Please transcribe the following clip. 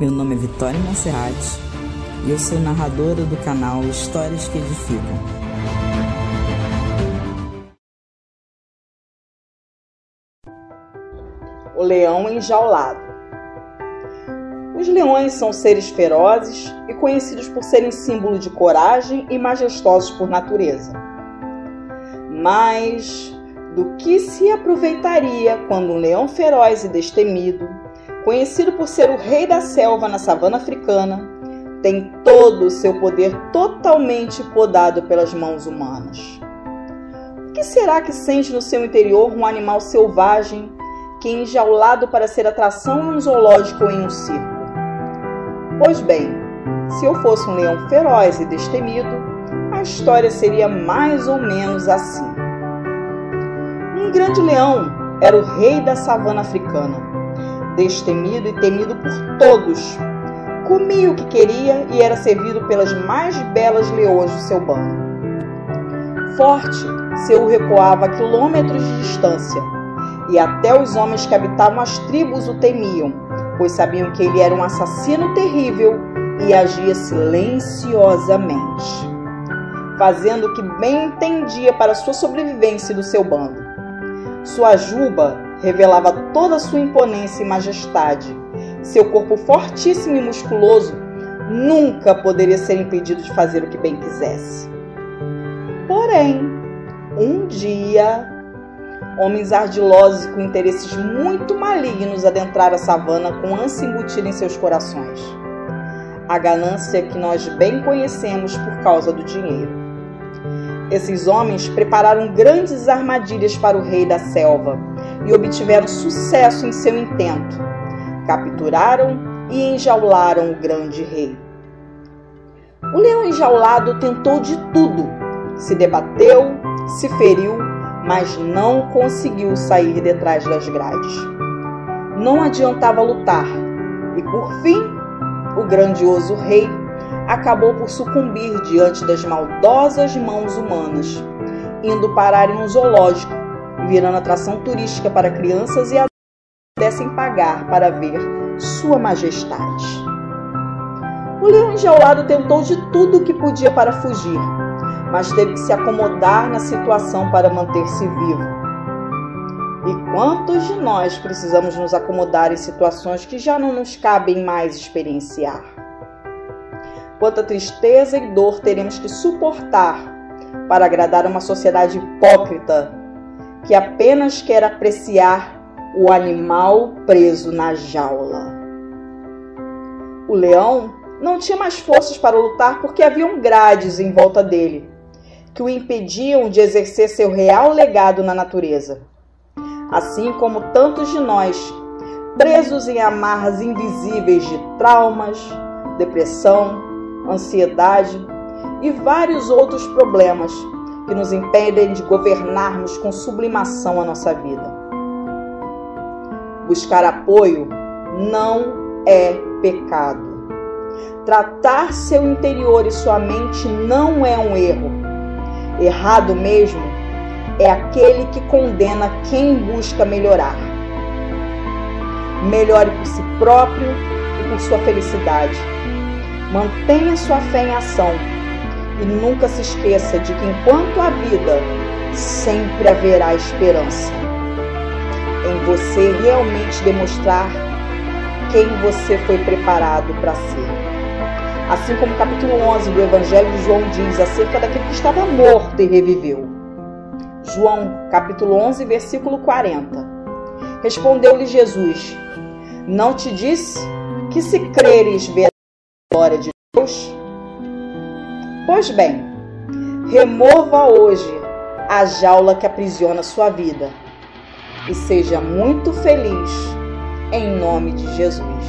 Meu nome é Vitória Monserrat e eu sou narradora do canal Histórias que Edificam. O leão enjaulado. Os leões são seres ferozes e conhecidos por serem símbolo de coragem e majestosos por natureza. Mas do que se aproveitaria quando um leão feroz e destemido, conhecido por ser o rei da selva na savana africana, tem todo o seu poder totalmente podado pelas mãos humanas? O que será que sente no seu interior um animal selvagem que é enjaulado para ser atração em um zoológico ou em um circo? Pois bem, se eu fosse um leão feroz e destemido, a história seria mais ou menos assim. Um grande leão era o rei da savana africana, destemido e temido por todos. Comia o que queria e era servido pelas mais belas leões do seu bando. Forte, seu recuava a quilômetros de distância, e até os homens que habitavam as tribos o temiam, pois sabiam que ele era um assassino terrível e agia silenciosamente, fazendo o que bem entendia para sua sobrevivência e do seu bando. Sua juba revelava toda a sua imponência e majestade. Seu corpo fortíssimo e musculoso nunca poderia ser impedido de fazer o que bem quisesse. Porém, um dia Homens ardilosos e com interesses muito malignos adentraram a savana com ânsia embutida em seus corações. A ganância que nós bem conhecemos por causa do dinheiro. Esses homens prepararam grandes armadilhas para o rei da selva e obtiveram sucesso em seu intento. Capturaram e enjaularam o grande rei. O leão enjaulado tentou de tudo, se debateu, se feriu mas não conseguiu sair detrás das grades. Não adiantava lutar, e por fim, o grandioso rei acabou por sucumbir diante das maldosas mãos humanas, indo parar em um zoológico, virando atração turística para crianças e adultos que pudessem pagar para ver Sua Majestade. O leão enjaulado tentou de tudo o que podia para fugir, mas teve que se acomodar na situação para manter-se vivo. E quantos de nós precisamos nos acomodar em situações que já não nos cabem mais experienciar? Quanta tristeza e dor teremos que suportar para agradar uma sociedade hipócrita que apenas quer apreciar o animal preso na jaula. O leão não tinha mais forças para lutar porque haviam grades em volta dele que o impediam de exercer seu real legado na natureza. Assim como tantos de nós, presos em amarras invisíveis de traumas, depressão, ansiedade e vários outros problemas que nos impedem de governarmos com sublimação a nossa vida. Buscar apoio não é pecado. Tratar seu interior e sua mente não é um erro Errado mesmo é aquele que condena quem busca melhorar. Melhore por si próprio e por sua felicidade. Mantenha sua fé em ação e nunca se esqueça de que enquanto há vida, sempre haverá esperança. Em você realmente demonstrar quem você foi preparado para ser assim como o capítulo 11 do Evangelho de João diz acerca daquele que estava morto e reviveu. João, capítulo 11, versículo 40. Respondeu-lhe Jesus: Não te disse que se creres ver a glória de Deus? Pois bem, remova hoje a jaula que aprisiona sua vida e seja muito feliz em nome de Jesus.